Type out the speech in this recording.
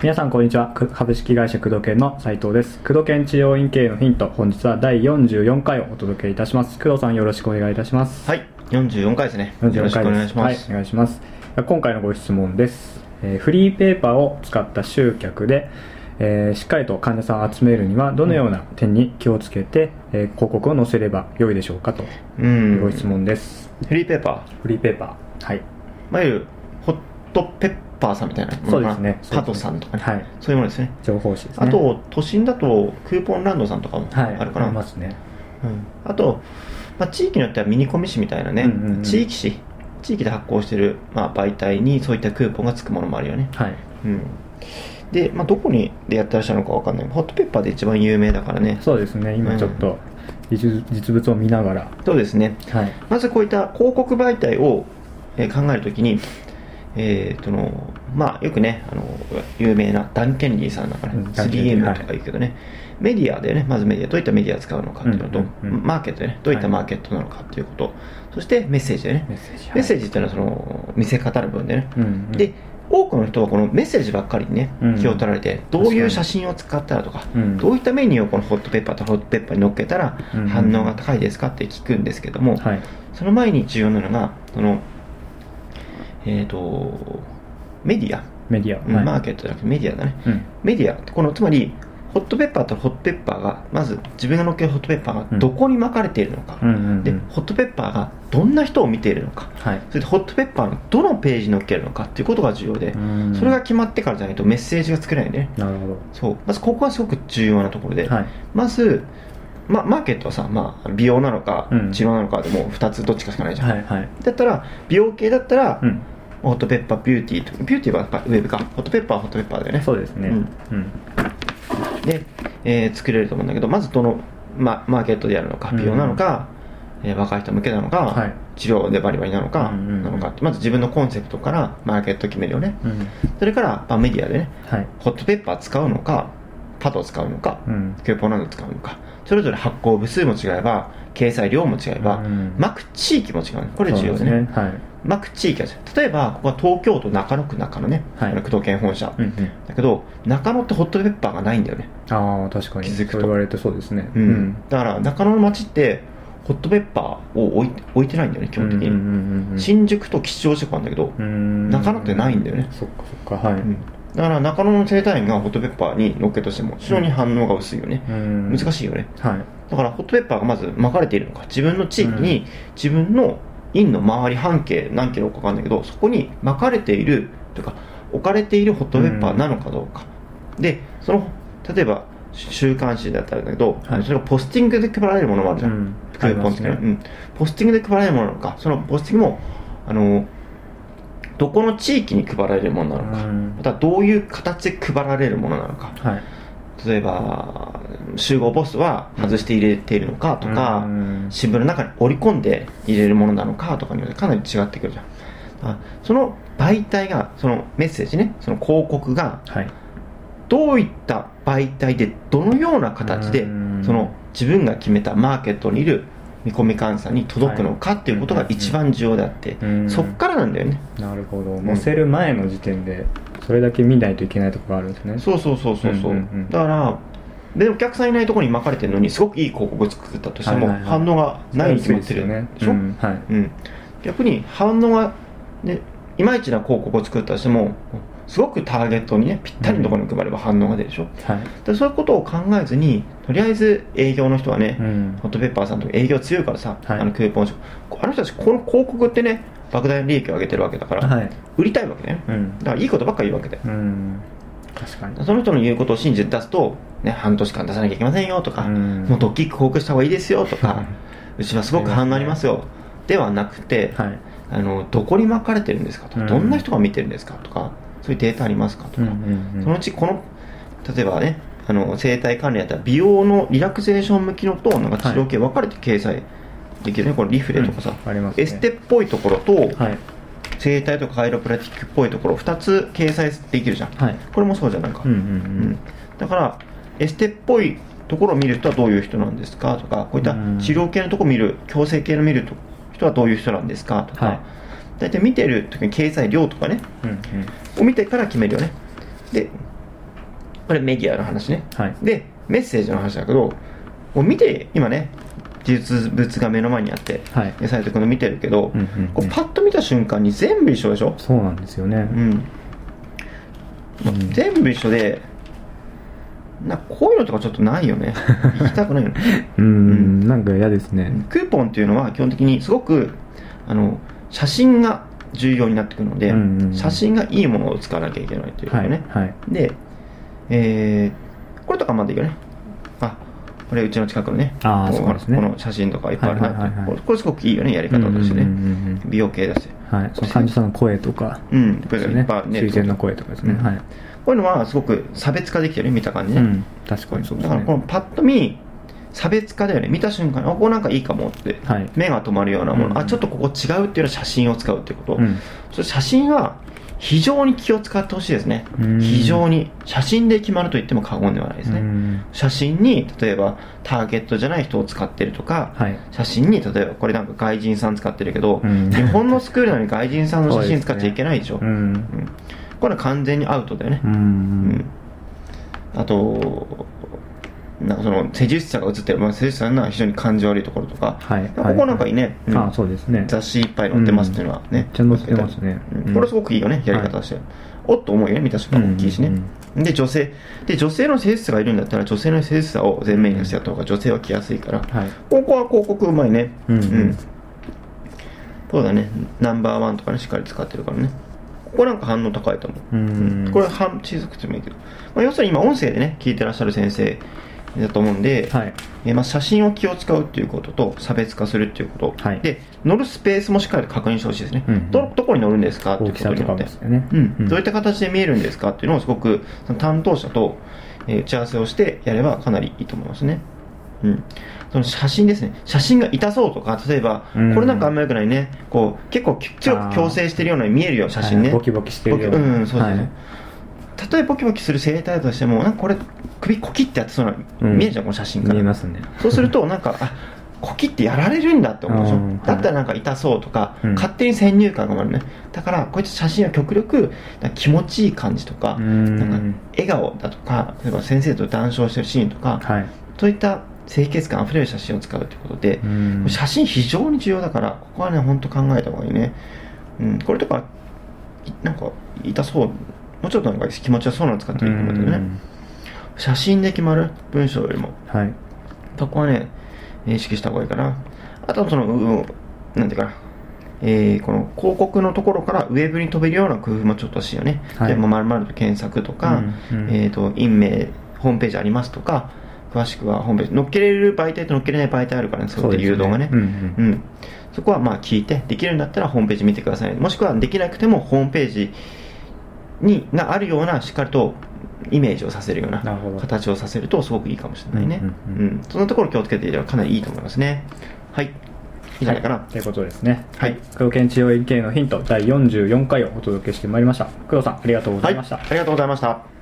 皆さんこんにちは。く株式会社工藤研の斉藤です。工藤研治療院経営のヒント本日は第44回をお届けいたします。工藤さんよろしくお願いいたします。はい、44回ですね。よろ44しくお回願いします。はい、お願いします。今回のご質問です、えーフリーペーパーを使った集客で、えーしっかりと患者さんを集めるにはどのような点に気をつけて、えー広告を載せれば良いでしょうかとう。いうんご質問です、フリーペーパフリーペーパーはいー。いわゆる、ホットペッパーさんみたいな。そうですねパトさんとかね。はいそういうものですね。情報誌ですねあと、都心だと、クーポンランドさんとかもはいあるかな。りますねうんあと、まあ、地域によってはミニコミ誌みたいなね、うんうんうん地域誌、地域で発行してる、まあ、媒体にそういったクーポンがつくものもあるよね。はいうん。で、まあ、どこにでやってらっしゃるのかわかんない。ホットペッパーで一番有名だからね。そうですね。今ちょっと実実物を見ながら。そうですね。はい。まずこういった広告媒体を、えー考えるときに、えーとのまあ、よくねあの有名なダン・ケンリーさんだから、うんダンケンリー 3M とか言うけどね、メディアでねまずメディアどういったメディアを使うのかっていうのと、うんうんうん。マーケットでねどういったマーケットなのかっていうこと、そしてメッセージでね。メッセージメッセージっていうのはその見せ方の部分でね、うんうん。で多くの人はこのメッセージばっかりにね、うん。気を取られてどういう写真を使ったらとか、うん。どういったメニューをこのホットペッパーとホットペッパーに乗っけたら反応が高いですかって聞くんですけども、はい。その前に重要なのが、その、えっ、と、メディア、メディア、マーケットじゃなくてメディアだね。うん。メディアこの、つまり、ホットペッパーとホットペッパーが、まず自分が乗っけるホットペッパーがどこに巻かれているのか、うんうんうん。で、ホットペッパーがどんな人を見ているのか、はい。それでホットペッパーのどのページに乗っけるのかっていうことが重要で、うん。それが決まってからじゃないとメッセージが作れないね。なるほど。そう。まずここがすごく重要なところで、はい。まず、ま、マーケットはさ、まあ、美容なのかうん。治療なのかでも2つどっちかしかないじゃん、はいはい。だったら美容系だったら、うん。ホットペッパービューティーとビューティーはやっぱウェブか。ホットペッパーはホットペッパーだよね。そうですね。うん。うんで、えー作れると思うんだけどまずどの、ま、マーケットでやるのかうん。美容なのか、えー若い人向けなのか、はい。治療でバリバリなのか、うんうんうん。なのかってまず自分のコンセプトからマーケット決めるよね。うん。それから、まあ、メディアでねはい。ホットペッパー使うのかパドを使うのか、うん。クーポンなど使うのかそれぞれ発行部数も違えば掲載量も違えば、うん。巻く地域も違うねこれ重要でね。ですはい巻く地域が違う。例えばここは東京都中野区中野ね、工藤研本社、うんうん。だけど中野ってホットペッパーがないんだよね、ああ確かに。気づくと。言われてそうですね。うん。だから中野の街ってホットペッパーを置い置いてないんだよね基本的に、うんうん。うんうん新宿と吉祥寺とかあるんだけど、うん。中野ってないんだよね。そっかそっかはい。うん。だから中野の生態院がホットペッパーに乗っけとしても非常に反応が薄いよね、うん。難しいよね。はい。だからホットペッパーがまず巻かれているのか。自分の地域に自分の院の周り半径何キロか分かんないけどそこに巻かれているというか置かれているホットペッパーなのかどうか、でその例えば週刊誌だったらだけど、はい。それがポスティングで配られるものもあるじゃん、うん。クーポンってね、うん、ポスティングで配られるものなのか。そのポスティングもあのどこの地域に配られるものなのか、うん。またどういう形で配られるものなのか。はい。例えば集合ボスは外して入れているのかとか、うん。新聞の中に織り込んで入れるものなのかとかによってかなり違ってくるじゃん。あその媒体がそのメッセージねその広告がはい。どういった媒体でどのような形でうん。その自分が決めたマーケットにいる見込み換算に届くのかっていうことが一番重要であって、うん。そっからなんだよね、なるほど。載せる前の時点でそれだけ見ないといけないところがあるんですね。そうそうそうそうそう,、だからでお客さんいないところに巻かれてるのにすごくいい広告を作ったとしても、反応がないに決まってる。でしょ、うんはい。うん、逆に反応が、ね、いまいちな広告を作ったとしてもすごくターゲットにねぴったりのところに配れば反応が出るでしょ、はい。でそういうことを考えずにとりあえず営業の人はね、うん。ホットペッパーさんとか営業強いからさ、はい。あのクーポンショップあの人たちこの広告ってね莫大な利益を上げてるわけだから、はい。売りたいわけね。うん。だからいいことばっかり言うわけでうん。確かに。その人の言うことを信じて出すと、ね、半年間出さなきゃいけませんよとか、うん。もっと大きく広告した方がいいですよとか、うちはすごく反応ありますよ。ではなくて、はい。あのどこに巻かれてるんですかとか、うん。どんな人が見てるんですかとかそういうデータありますかとか、そのうちこの例えばねあの生体管理だったら美容のリラクゼーション向きのとなんか治療系分かれて掲載できるね、これリフレとかさ、うん。ありますね。エステっぽいところと、はい。整体とかカイロプラティックっぽいところ2つ掲載できるじゃん、はい。これもそうじゃないか、うんうん。うん。だからエステっぽいところを見る人はどういう人なんですかとかこういったうん。治療系のところを見る矯正系の見る人はどういう人なんですかとか、はい。大体見てる時に経済量とかねうんうん。を見てから決めるよね。でこれメディアの話ね。はい。でメッセージの話だけどこう見て今ね実物が目の前にあってはい。で斉藤君の見てるけど、うんうんうん。こうパッと見た瞬間に全部一緒でしょ、そうなんですよね。うん。うん。全部一緒でなこういうのとかちょっとないよね。行きたくないよね。うん。なんか嫌ですね。クーポンっていうのは基本的にすごくあの写真が重要になってくるので、うんうんうん。写真がいいものを使わなきゃいけないというかはいね、はい。で、えーこれとかまだいいよね。あこれうちの近くのねあーこそうですね。この写真とかいっぱいあるなって、はいはいはいはい。これすごくいいよねやり方としてね、うんうんうん美容系だし。うんはい。その患者さんの声とか。うん。いっぱいね推薦の声とかですね。うん。はいこういうのはすごく差別化できてるね見た感じね、うん確かにそうですだからこのねパッと見差別化だよね。見た瞬間にあここなんかいいかもって、はい。目が止まるようなもの、うん。あちょっとここ違うっていうような写真を使うってこと、うん。それ写真は非常に気を使ってほしいですね。うん。非常に写真で決まると言っても過言ではないですね、うん。写真に例えばターゲットじゃない人を使ってるとか、はい。写真に例えばこれなんか外人さん使ってるけど、うん。日本のスクールなのに外人さんの写真使っちゃいけないでしょ。うん。うんこれは完全にアウトだよね。う、んうん。あとなんかその施術者が写ってる、まあ、施術者の非常に感情悪いところとか、はい。ここなんかいいね、うん。あそうですね。雑誌いっぱい載ってますっていうのはね、めっちゃ載ってますね。うん。うん。これすごくいいよねやり方として、おっと思うよね見た瞬間。大きいしね、うんで女性。で女性の施術者がいるんだったら女性の施術者を前面に出してやった方が女性は来やすいから、はい。ここは広告うまいね。うん。うん。そうだね。ナンバーワンとかねしっかり使ってるからねここなんか反応高いと思う、うん。これ半小さくてもいいけど、まあ、要するに今音声でね聞いてらっしゃる先生だと思うんで、はい。えーまあ、写真を気を使うっていうことと差別化するっていうこと、はい。で乗るスペースもしっかりと確認してほしいですね、うんどどこに乗るんですかっていうことによって。ですよね。うん。どういった形で見えるんですかっていうのをすごくその担当者と、えー打ち合わせをしてやればかなりいいと思いますね。うん、その写真ですね。写真が痛そうとか例えば、うん。これなんかあんまよくないね。こう結構き強く矯正してるような見えるよ写真ね、はい。ボキボキしてるような。うんそうそう、はい。たとえボキボキする生態としてもなんかこれ首コキってやってそうな、うん。見えるじゃんこの写真から。見えますね。そうするとなんかあコキってやられるんだって思うでしょ、うん。だったらなんか痛そうとか、うん。勝手に先入観が生まれるね。だからこういった写真は極力気持ちいい感じとか,、うん。なんか笑顔だとか例えば先生と談笑してるシーンとか、はい。そういった清潔感あふれる写真を使うということで、うん。写真非常に重要だからここはね本当考えた方がいいね、うん、これとかいなんか痛そう。もうちょっとなんか気持ちよそうなの使ってもいいと思うんだけどね、写真で決まる文章よりも。はい。そこはね、意識した方がいいかな。あとはその、うなんていうかな、えーこの広告のところからウェブに飛べるような工夫もちょっとしいよね。はい。でも、まるまると検索とか、うんうん。えっ、と、印名、ホームページありますとか、詳しくはホームページ、乗っけれる媒体と乗っけれない媒体あるからね、そういった誘導がね。うんうんそこはまあ聞いて、できるんだったらホームページ見てください。もしくはできなくてもホームページにがあるようなしっかりとイメージをさせるような形をさせるとすごくいいかもしれないね。うんうんうんそんなところ気をつけていればかなりいいと思いますね。はい。いいんじゃな？いかな。ということですねはい黒犬治療院系のヒント第44回をお届けしてまいりました工藤さんありがとうござはいい。ました、ありがとうございました。